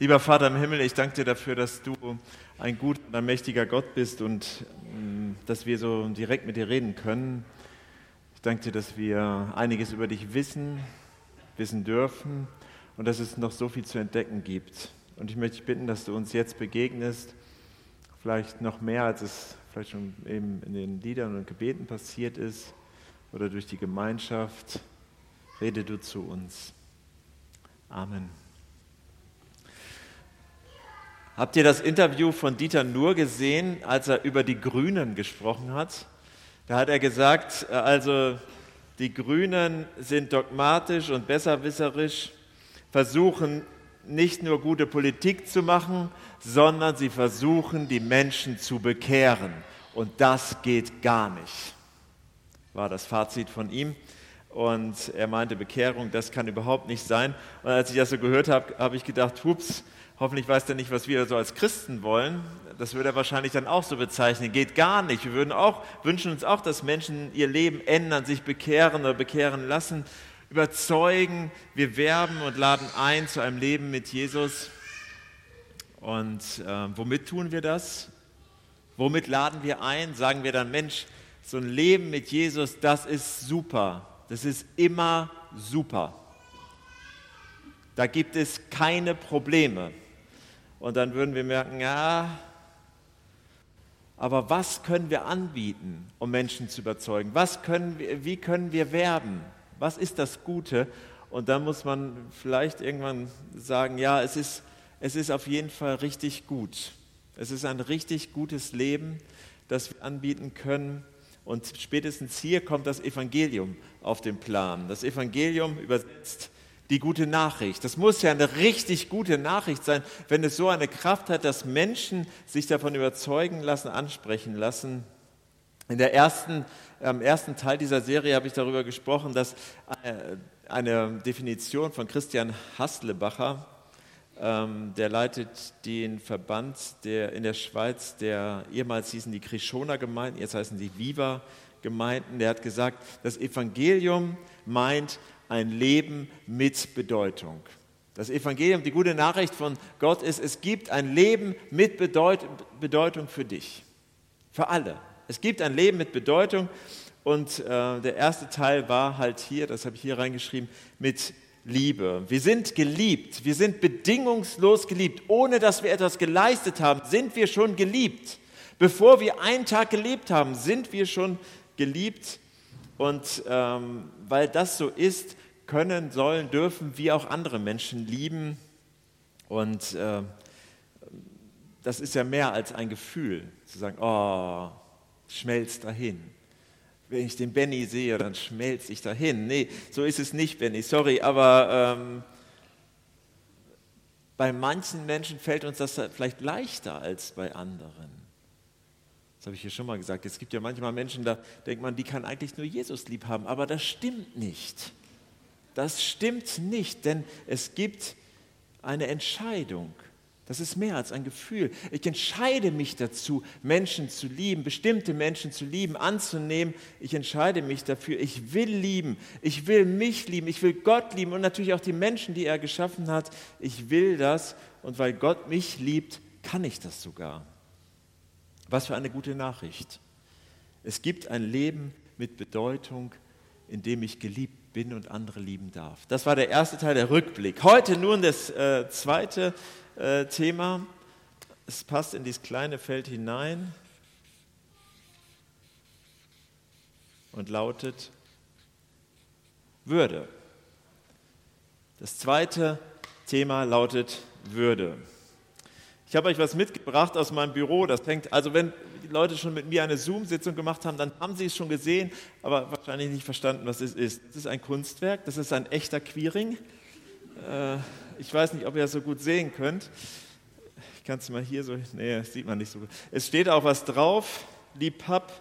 Lieber Vater im Himmel, ich danke dir dafür, dass du ein guter und ein mächtiger Gott bist und mm, dass wir so direkt mit dir reden können. Ich danke dir, dass wir einiges über dich wissen, wissen dürfen und dass es noch so viel zu entdecken gibt. Und ich möchte dich bitten, dass du uns jetzt begegnest, vielleicht noch mehr, als es vielleicht schon eben in den Liedern und Gebeten passiert ist oder durch die Gemeinschaft. Rede du zu uns. Amen. Habt ihr das Interview von Dieter Nuhr gesehen, als er über die Grünen gesprochen hat? Da hat er gesagt, äh, also die Grünen sind dogmatisch und besserwisserisch, versuchen nicht nur gute Politik zu machen, sondern sie versuchen, die Menschen zu bekehren. Und das geht gar nicht, war das Fazit von ihm. Und er meinte, Bekehrung, das kann überhaupt nicht sein. Und als ich das so gehört habe, habe ich gedacht, hups, Hoffentlich weiß er nicht, was wir so als Christen wollen. Das würde er wahrscheinlich dann auch so bezeichnen. Geht gar nicht. Wir würden auch, wünschen uns auch, dass Menschen ihr Leben ändern, sich bekehren oder bekehren lassen, überzeugen. Wir werben und laden ein zu einem Leben mit Jesus. Und äh, womit tun wir das? Womit laden wir ein? Sagen wir dann, Mensch, so ein Leben mit Jesus, das ist super. Das ist immer super. Da gibt es keine Probleme. Und dann würden wir merken, ja, aber was können wir anbieten, um Menschen zu überzeugen? Was können wir, wie können wir werben? Was ist das Gute? Und dann muss man vielleicht irgendwann sagen, ja, es ist, es ist auf jeden Fall richtig gut. Es ist ein richtig gutes Leben, das wir anbieten können. Und spätestens hier kommt das Evangelium auf den Plan. Das Evangelium übersetzt die gute Nachricht. Das muss ja eine richtig gute Nachricht sein, wenn es so eine Kraft hat, dass Menschen sich davon überzeugen lassen, ansprechen lassen. In der ersten, am ersten Teil dieser Serie habe ich darüber gesprochen, dass äh, eine Definition von Christian Haslebacher, ähm, der leitet den Verband der, in der Schweiz, der ehemals hießen die Krishona Gemeinden, jetzt heißen die Viva Gemeinden, der hat gesagt, das Evangelium meint ein Leben mit Bedeutung. Das Evangelium, die gute Nachricht von Gott ist, es gibt ein Leben mit Bedeutung für dich, für alle. Es gibt ein Leben mit Bedeutung und äh, der erste Teil war halt hier, das habe ich hier reingeschrieben, mit Liebe. Wir sind geliebt, wir sind bedingungslos geliebt. Ohne dass wir etwas geleistet haben, sind wir schon geliebt. Bevor wir einen Tag gelebt haben, sind wir schon geliebt. Und ähm, weil das so ist, können, sollen, dürfen wir auch andere Menschen lieben. Und äh, das ist ja mehr als ein Gefühl, zu sagen, oh, schmelzt dahin. Wenn ich den Benny sehe, dann schmelze ich dahin. Nee, so ist es nicht, Benny, sorry, aber ähm, bei manchen Menschen fällt uns das vielleicht leichter als bei anderen. Das habe ich hier schon mal gesagt. Es gibt ja manchmal Menschen, da denkt man, die kann eigentlich nur Jesus lieb haben, aber das stimmt nicht. Das stimmt nicht, denn es gibt eine Entscheidung. Das ist mehr als ein Gefühl. Ich entscheide mich dazu, Menschen zu lieben, bestimmte Menschen zu lieben, anzunehmen. Ich entscheide mich dafür. Ich will lieben. Ich will mich lieben. Ich will Gott lieben und natürlich auch die Menschen, die er geschaffen hat. Ich will das. Und weil Gott mich liebt, kann ich das sogar. Was für eine gute Nachricht. Es gibt ein Leben mit Bedeutung, in dem ich geliebt bin und andere lieben darf. Das war der erste Teil, der Rückblick. Heute nun das äh, zweite äh, Thema. Es passt in dieses kleine Feld hinein und lautet Würde. Das zweite Thema lautet Würde. Ich habe euch was mitgebracht aus meinem Büro. Das hängt, also wenn die Leute schon mit mir eine Zoom-Sitzung gemacht haben, dann haben sie es schon gesehen, aber wahrscheinlich nicht verstanden, was es ist. Das ist ein Kunstwerk, das ist ein echter Queering. Äh, ich weiß nicht, ob ihr das so gut sehen könnt. Ich kann es mal hier so, nee, das sieht man nicht so gut. Es steht auch was drauf, Liebhab.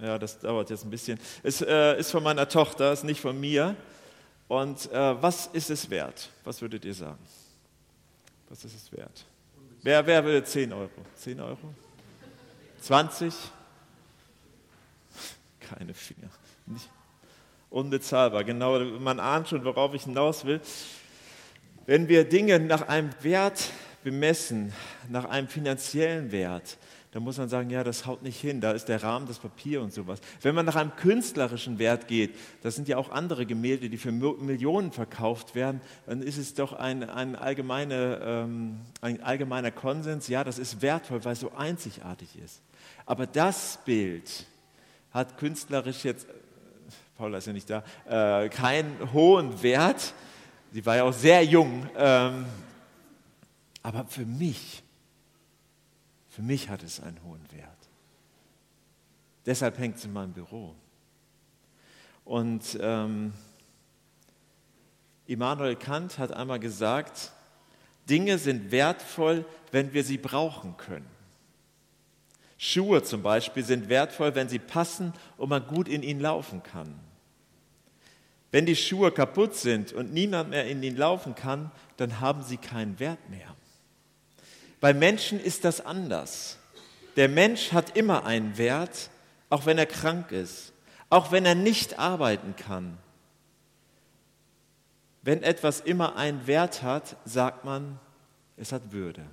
Ja, das dauert jetzt ein bisschen. Es äh, ist von meiner Tochter, ist nicht von mir. Und äh, was ist es wert? Was würdet ihr sagen? Was ist es wert? Wer, wer will 10 Euro? 10 Euro? 20? Keine Finger. Nicht. Unbezahlbar, genau. Man ahnt schon, worauf ich hinaus will. Wenn wir Dinge nach einem Wert bemessen, nach einem finanziellen Wert, dann muss man sagen, ja, das haut nicht hin, da ist der Rahmen, das Papier und sowas. Wenn man nach einem künstlerischen Wert geht, das sind ja auch andere Gemälde, die für Millionen verkauft werden, dann ist es doch ein, ein, allgemeine, ähm, ein allgemeiner Konsens, ja, das ist wertvoll, weil es so einzigartig ist. Aber das Bild hat künstlerisch jetzt, Paula ist ja nicht da, äh, keinen hohen Wert. Sie war ja auch sehr jung. Ähm, aber für mich für mich hat es einen hohen Wert. Deshalb hängt es in meinem Büro. Und ähm, Immanuel Kant hat einmal gesagt, Dinge sind wertvoll, wenn wir sie brauchen können. Schuhe zum Beispiel sind wertvoll, wenn sie passen und man gut in ihnen laufen kann. Wenn die Schuhe kaputt sind und niemand mehr in ihnen laufen kann, dann haben sie keinen Wert mehr. Bei Menschen ist das anders. Der Mensch hat immer einen Wert, auch wenn er krank ist, auch wenn er nicht arbeiten kann. Wenn etwas immer einen Wert hat, sagt man, es hat Würde.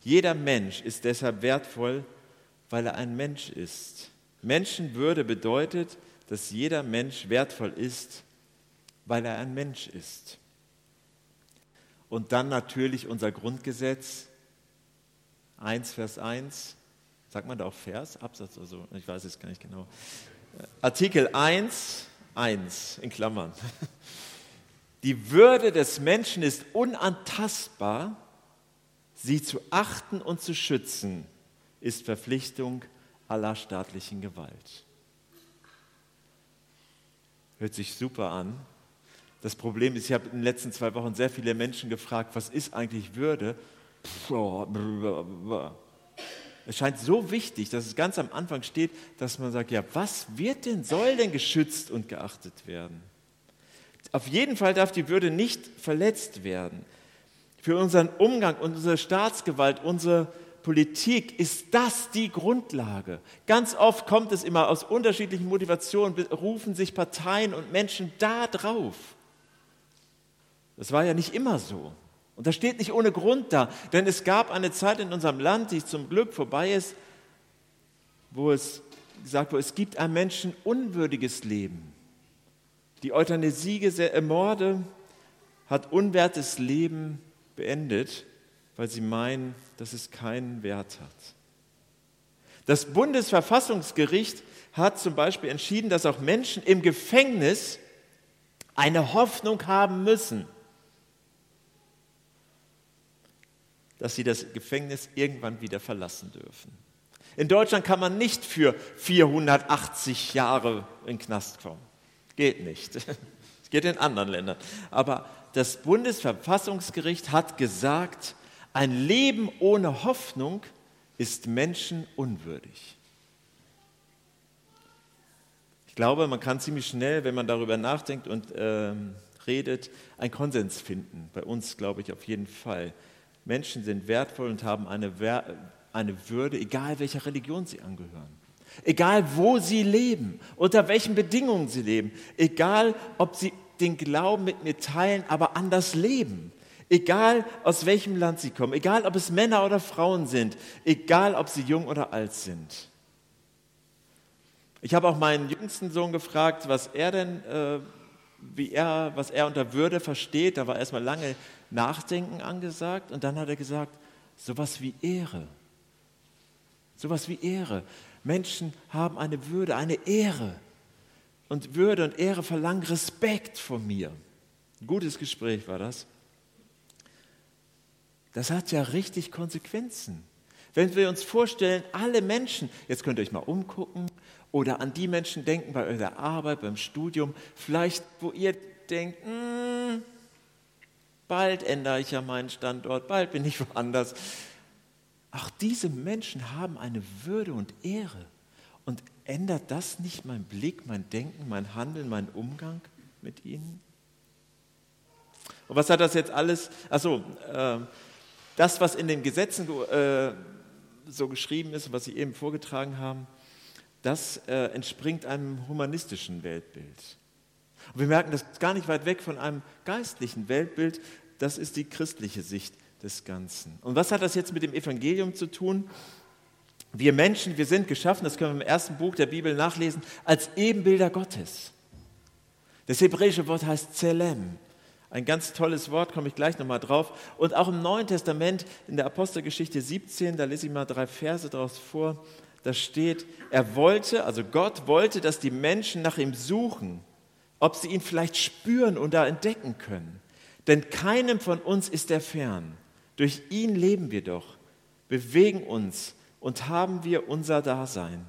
Jeder Mensch ist deshalb wertvoll, weil er ein Mensch ist. Menschenwürde bedeutet, dass jeder Mensch wertvoll ist, weil er ein Mensch ist. Und dann natürlich unser Grundgesetz, 1 Vers 1, sagt man da auch Vers, Absatz oder so, ich weiß es gar nicht genau. Artikel 1, 1 in Klammern. Die Würde des Menschen ist unantastbar, sie zu achten und zu schützen, ist Verpflichtung aller staatlichen Gewalt. Hört sich super an, das Problem ist, ich habe in den letzten zwei Wochen sehr viele Menschen gefragt, was ist eigentlich Würde? Es scheint so wichtig, dass es ganz am Anfang steht, dass man sagt, ja, was wird denn, soll denn geschützt und geachtet werden? Auf jeden Fall darf die Würde nicht verletzt werden. Für unseren Umgang, unsere Staatsgewalt, unsere Politik ist das die Grundlage. Ganz oft kommt es immer aus unterschiedlichen Motivationen, rufen sich Parteien und Menschen da drauf. Das war ja nicht immer so. Und das steht nicht ohne Grund da, denn es gab eine Zeit in unserem Land, die zum Glück vorbei ist, wo es gesagt wurde, es gibt einem Menschen unwürdiges Leben. Die Euthanasie-Morde hat unwertes Leben beendet, weil sie meinen, dass es keinen Wert hat. Das Bundesverfassungsgericht hat zum Beispiel entschieden, dass auch Menschen im Gefängnis eine Hoffnung haben müssen. Dass sie das Gefängnis irgendwann wieder verlassen dürfen. In Deutschland kann man nicht für 480 Jahre in den Knast kommen. Geht nicht. Es geht in anderen Ländern. Aber das Bundesverfassungsgericht hat gesagt, ein Leben ohne Hoffnung ist menschenunwürdig. Ich glaube, man kann ziemlich schnell, wenn man darüber nachdenkt und ähm, redet, einen Konsens finden. Bei uns, glaube ich, auf jeden Fall. Menschen sind wertvoll und haben eine, eine Würde, egal welcher Religion sie angehören. Egal wo sie leben, unter welchen Bedingungen sie leben, egal ob sie den Glauben mit mir teilen, aber anders leben. Egal aus welchem Land sie kommen, egal ob es Männer oder Frauen sind, egal ob sie jung oder alt sind. Ich habe auch meinen jüngsten Sohn gefragt, was er denn, äh, wie er, was er unter Würde versteht. Da war erstmal lange Nachdenken angesagt und dann hat er gesagt, sowas wie Ehre. Sowas wie Ehre. Menschen haben eine Würde, eine Ehre. Und Würde und Ehre verlangen Respekt von mir. Ein gutes Gespräch war das. Das hat ja richtig Konsequenzen. Wenn wir uns vorstellen, alle Menschen, jetzt könnt ihr euch mal umgucken oder an die Menschen denken bei eurer Arbeit, beim Studium, vielleicht wo ihr denkt, hm, bald ändere ich ja meinen Standort, bald bin ich woanders. Auch diese Menschen haben eine Würde und Ehre. Und ändert das nicht mein Blick, mein Denken, mein Handeln, mein Umgang mit ihnen? Und was hat das jetzt alles? Also äh, das, was in den Gesetzen äh, so geschrieben ist, was Sie eben vorgetragen haben, das äh, entspringt einem humanistischen Weltbild. Und wir merken, das gar nicht weit weg von einem geistlichen Weltbild. Das ist die christliche Sicht des Ganzen. Und was hat das jetzt mit dem Evangelium zu tun? Wir Menschen, wir sind geschaffen, das können wir im ersten Buch der Bibel nachlesen, als Ebenbilder Gottes. Das hebräische Wort heißt Zelem. Ein ganz tolles Wort, komme ich gleich nochmal drauf. Und auch im Neuen Testament, in der Apostelgeschichte 17, da lese ich mal drei Verse daraus vor, da steht, er wollte, also Gott wollte, dass die Menschen nach ihm suchen, ob sie ihn vielleicht spüren und da entdecken können. Denn keinem von uns ist er fern. Durch ihn leben wir doch, bewegen uns und haben wir unser Dasein.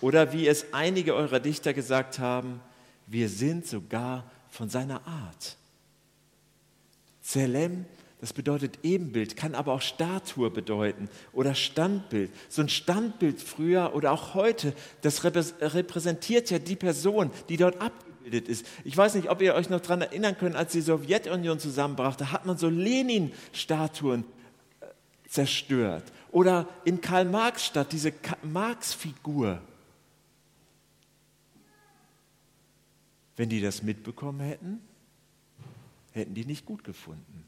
Oder wie es einige eurer Dichter gesagt haben, wir sind sogar von seiner Art. Zelem, das bedeutet Ebenbild, kann aber auch Statue bedeuten oder Standbild. So ein Standbild früher oder auch heute, das repräsentiert ja die Person, die dort abgebildet ist. Ich weiß nicht, ob ihr euch noch daran erinnern könnt, als die Sowjetunion zusammenbrach, da hat man so Lenin-Statuen äh, zerstört. Oder in Karl Marx Stadt diese Marx-Figur. Wenn die das mitbekommen hätten, hätten die nicht gut gefunden.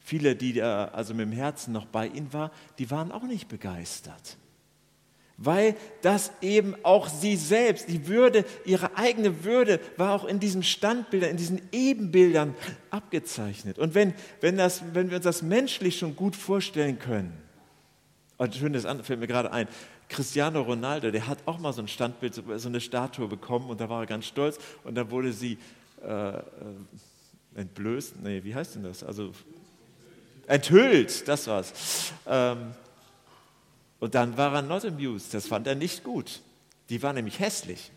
Viele, die da also mit dem Herzen noch bei ihnen waren, die waren auch nicht begeistert. Weil das eben auch sie selbst, die Würde, ihre eigene Würde war auch in diesen Standbildern, in diesen Ebenbildern abgezeichnet. Und wenn, wenn, das, wenn wir uns das menschlich schon gut vorstellen können, und schön, das fällt mir gerade ein, Cristiano Ronaldo, der hat auch mal so ein Standbild, so eine Statue bekommen und da war er ganz stolz und dann wurde sie äh, äh, entblößt, nee, wie heißt denn das? Also enthüllt, das war's. Ähm, und dann war er not amused, das fand er nicht gut. Die war nämlich hässlich.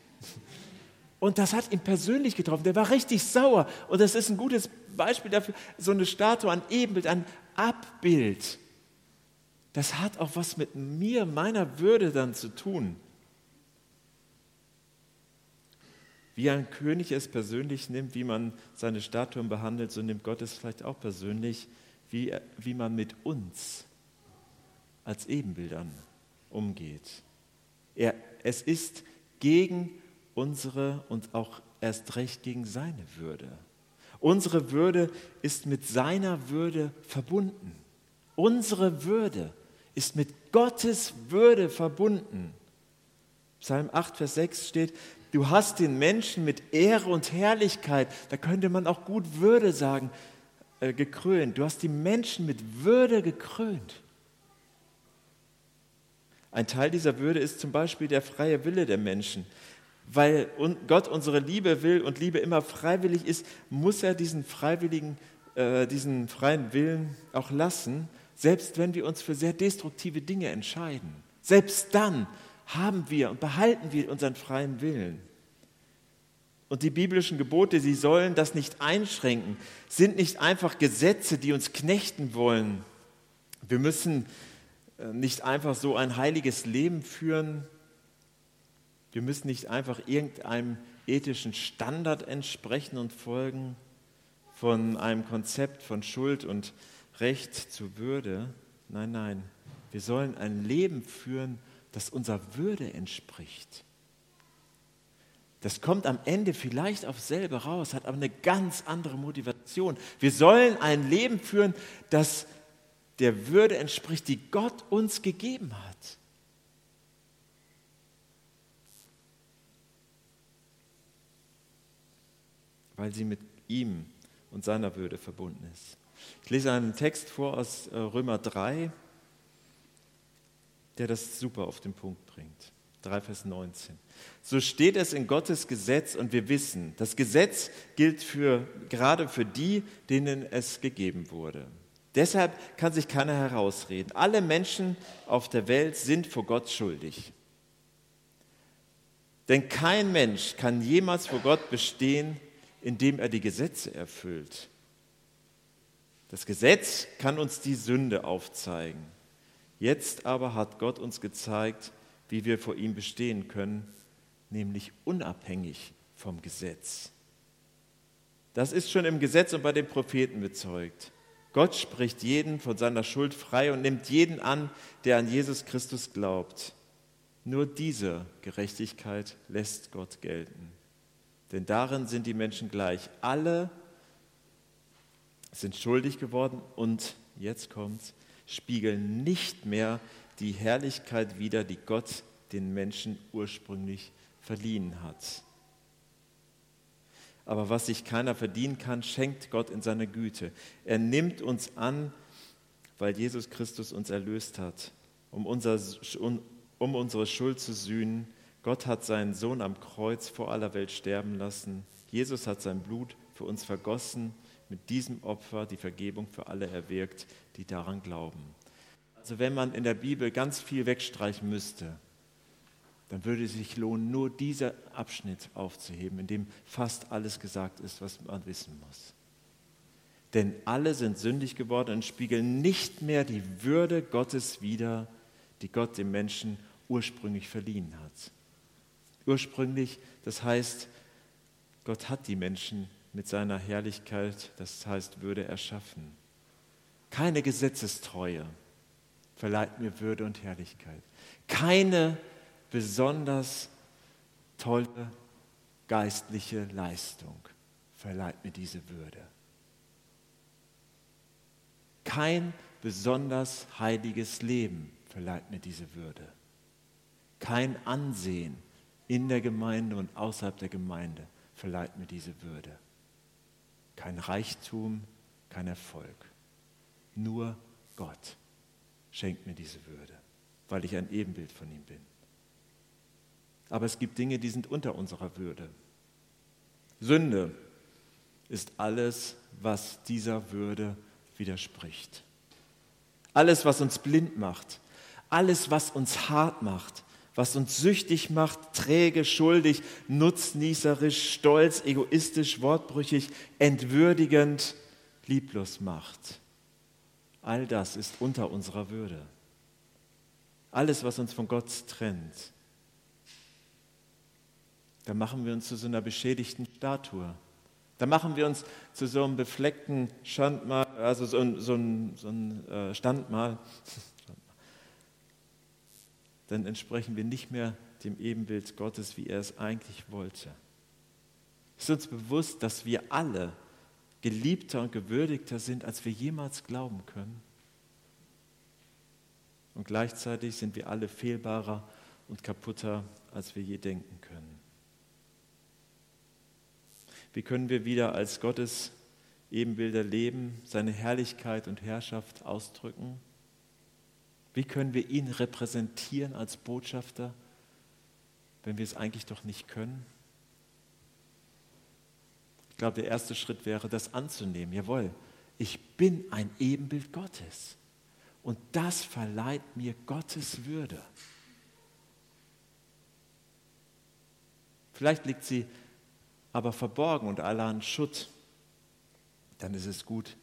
Und das hat ihn persönlich getroffen. Der war richtig sauer. Und das ist ein gutes Beispiel dafür, so eine Statue, ein Ebenbild, ein Abbild. Das hat auch was mit mir, meiner Würde dann zu tun. Wie ein König es persönlich nimmt, wie man seine Statuen behandelt, so nimmt Gott es vielleicht auch persönlich, wie, wie man mit uns als Ebenbildern umgeht. Er, es ist gegen unsere und auch erst recht gegen seine Würde. Unsere Würde ist mit seiner Würde verbunden. Unsere Würde ist mit Gottes Würde verbunden. Psalm 8, Vers 6 steht, Du hast den Menschen mit Ehre und Herrlichkeit, da könnte man auch gut Würde sagen, äh, gekrönt. Du hast die Menschen mit Würde gekrönt. Ein Teil dieser Würde ist zum Beispiel der freie Wille der Menschen. Weil Gott unsere Liebe will und Liebe immer freiwillig ist, muss er diesen freiwilligen, äh, diesen freien Willen auch lassen, selbst wenn wir uns für sehr destruktive Dinge entscheiden. Selbst dann haben wir und behalten wir unseren freien Willen. Und die biblischen Gebote, sie sollen das nicht einschränken, sind nicht einfach Gesetze, die uns knechten wollen. Wir müssen äh, nicht einfach so ein heiliges Leben führen. Wir müssen nicht einfach irgendeinem ethischen Standard entsprechen und folgen, von einem Konzept von Schuld und Recht zu Würde. Nein, nein, wir sollen ein Leben führen, das unserer Würde entspricht. Das kommt am Ende vielleicht auf selber raus, hat aber eine ganz andere Motivation. Wir sollen ein Leben führen, das der Würde entspricht, die Gott uns gegeben hat. Weil sie mit ihm und seiner Würde verbunden ist. Ich lese einen Text vor aus äh, Römer 3, der das super auf den Punkt bringt. 3, Vers 19. So steht es in Gottes Gesetz und wir wissen, das Gesetz gilt für, gerade für die, denen es gegeben wurde. Deshalb kann sich keiner herausreden. Alle Menschen auf der Welt sind vor Gott schuldig. Denn kein Mensch kann jemals vor Gott bestehen, indem er die Gesetze erfüllt. Das Gesetz kann uns die Sünde aufzeigen. Jetzt aber hat Gott uns gezeigt, wie wir vor ihm bestehen können, nämlich unabhängig vom Gesetz. Das ist schon im Gesetz und bei den Propheten bezeugt. Gott spricht jeden von seiner Schuld frei und nimmt jeden an, der an Jesus Christus glaubt. Nur diese Gerechtigkeit lässt Gott gelten. Denn darin sind die Menschen gleich. Alle sind schuldig geworden und, jetzt kommt's, spiegeln nicht mehr die Herrlichkeit wider, die Gott den Menschen ursprünglich verliehen hat. Aber was sich keiner verdienen kann, schenkt Gott in seiner Güte. Er nimmt uns an, weil Jesus Christus uns erlöst hat, um, unser, um unsere Schuld zu sühnen. Gott hat seinen Sohn am Kreuz vor aller Welt sterben lassen. Jesus hat sein Blut für uns vergossen, mit diesem Opfer die Vergebung für alle erwirkt, die daran glauben. Also wenn man in der Bibel ganz viel wegstreichen müsste, dann würde es sich lohnen, nur dieser Abschnitt aufzuheben, in dem fast alles gesagt ist, was man wissen muss. Denn alle sind sündig geworden und spiegeln nicht mehr die Würde Gottes wider, die Gott dem Menschen ursprünglich verliehen hat. Ursprünglich, das heißt, Gott hat die Menschen mit seiner Herrlichkeit, das heißt Würde, erschaffen. Keine Gesetzestreue verleiht mir Würde und Herrlichkeit. Keine besonders tolle geistliche Leistung verleiht mir diese Würde. Kein besonders heiliges Leben verleiht mir diese Würde. Kein Ansehen in der Gemeinde und außerhalb der Gemeinde verleiht mir diese Würde. Kein Reichtum, kein Erfolg. Nur Gott schenkt mir diese Würde, weil ich ein Ebenbild von ihm bin. Aber es gibt Dinge, die sind unter unserer Würde. Sünde ist alles, was dieser Würde widerspricht. Alles, was uns blind macht, alles, was uns hart macht, was uns süchtig macht, träge, schuldig, nutznießerisch, stolz, egoistisch, wortbrüchig, entwürdigend, lieblos macht. All das ist unter unserer Würde. Alles, was uns von Gott trennt. Da machen wir uns zu so einer beschädigten Statue. Da machen wir uns zu so einem befleckten Standmal, also so ein, so ein, so ein äh, Standmal, dann entsprechen wir nicht mehr dem Ebenbild Gottes, wie er es eigentlich wollte. Es ist uns bewusst, dass wir alle geliebter und gewürdigter sind, als wir jemals glauben können. Und gleichzeitig sind wir alle fehlbarer und kaputter, als wir je denken können. Wie können wir wieder als Gottes Ebenbilder leben, seine Herrlichkeit und Herrschaft ausdrücken? Wie können wir ihn repräsentieren als Botschafter, wenn wir es eigentlich doch nicht können? Ich glaube, der erste Schritt wäre, das anzunehmen. Jawohl, ich bin ein Ebenbild Gottes. Und das verleiht mir Gottes Würde. Vielleicht liegt sie aber verborgen und allerhand Schutt. Dann ist es gut,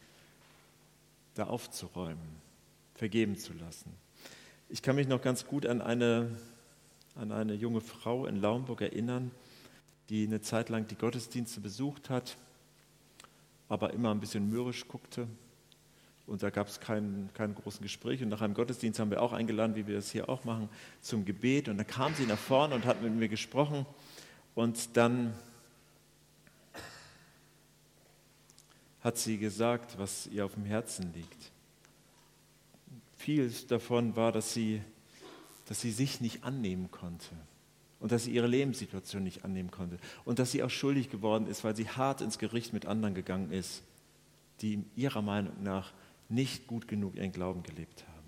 da aufzuräumen vergeben zu lassen. Ich kann mich noch ganz gut an eine, an eine junge Frau in Laumburg erinnern, die eine Zeit lang die Gottesdienste besucht hat, aber immer ein bisschen mürrisch guckte. Und da gab es keinen kein großen Gespräch. Und nach einem Gottesdienst haben wir auch eingeladen, wie wir das hier auch machen, zum Gebet. Und dann kam sie nach vorne und hat mit mir gesprochen. Und dann hat sie gesagt, was ihr auf dem Herzen liegt vieles davon war, dass sie, dass sie sich nicht annehmen konnte und dass sie ihre Lebenssituation nicht annehmen konnte und dass sie auch schuldig geworden ist, weil sie hart ins Gericht mit anderen gegangen ist, die ihrer Meinung nach nicht gut genug ihren Glauben gelebt haben.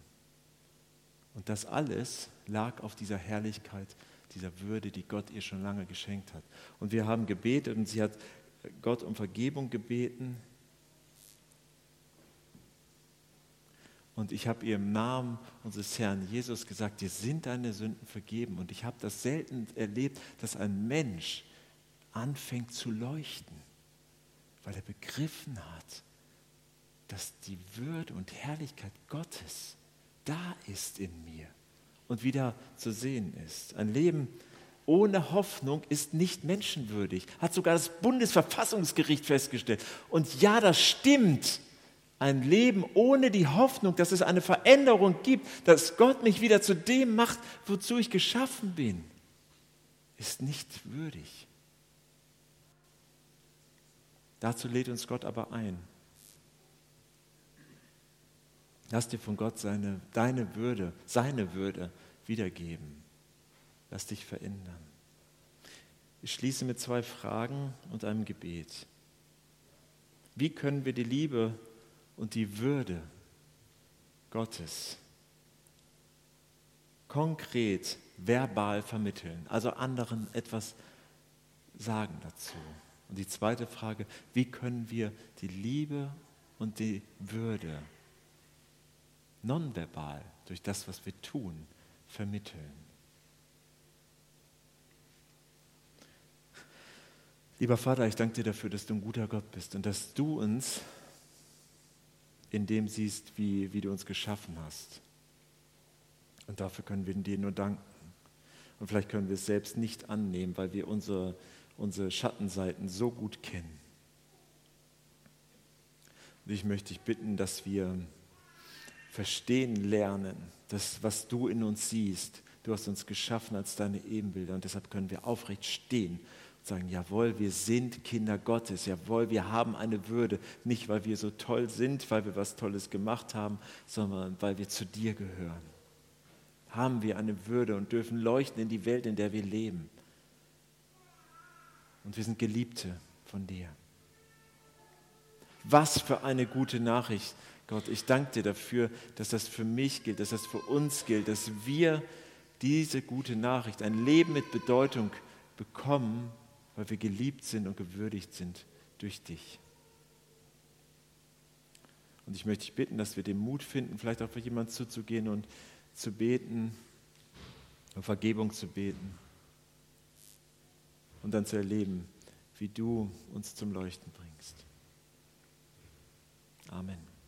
Und das alles lag auf dieser Herrlichkeit, dieser Würde, die Gott ihr schon lange geschenkt hat. Und wir haben gebetet und sie hat Gott um Vergebung gebeten, Und ich habe ihr im Namen unseres Herrn Jesus gesagt, dir sind deine Sünden vergeben. Und ich habe das selten erlebt, dass ein Mensch anfängt zu leuchten, weil er begriffen hat, dass die Würde und Herrlichkeit Gottes da ist in mir und wieder zu sehen ist. Ein Leben ohne Hoffnung ist nicht menschenwürdig, hat sogar das Bundesverfassungsgericht festgestellt. Und ja, das stimmt. Ein Leben ohne die Hoffnung, dass es eine Veränderung gibt, dass Gott mich wieder zu dem macht, wozu ich geschaffen bin, ist nicht würdig. Dazu lädt uns Gott aber ein. Lass dir von Gott seine, deine Würde, seine Würde wiedergeben. Lass dich verändern. Ich schließe mit zwei Fragen und einem Gebet. Wie können wir die Liebe und die Würde Gottes konkret verbal vermitteln, also anderen etwas sagen dazu? Und die zweite Frage, wie können wir die Liebe und die Würde nonverbal durch das, was wir tun, vermitteln? Lieber Vater, ich danke dir dafür, dass du ein guter Gott bist und dass du uns in dem siehst, wie, wie du uns geschaffen hast. Und dafür können wir dir nur danken. Und vielleicht können wir es selbst nicht annehmen, weil wir unsere, unsere Schattenseiten so gut kennen. Und ich möchte dich bitten, dass wir verstehen lernen, das, was du in uns siehst. Du hast uns geschaffen als deine Ebenbilder und deshalb können wir aufrecht stehen sagen, jawohl, wir sind Kinder Gottes, jawohl, wir haben eine Würde, nicht weil wir so toll sind, weil wir was Tolles gemacht haben, sondern weil wir zu dir gehören. Haben wir eine Würde und dürfen leuchten in die Welt, in der wir leben. Und wir sind Geliebte von dir. Was für eine gute Nachricht, Gott. Ich danke dir dafür, dass das für mich gilt, dass das für uns gilt, dass wir diese gute Nachricht, ein Leben mit Bedeutung bekommen, weil wir geliebt sind und gewürdigt sind durch dich. Und ich möchte dich bitten, dass wir den Mut finden, vielleicht auch für jemanden zuzugehen und zu beten, um Vergebung zu beten und dann zu erleben, wie du uns zum Leuchten bringst. Amen.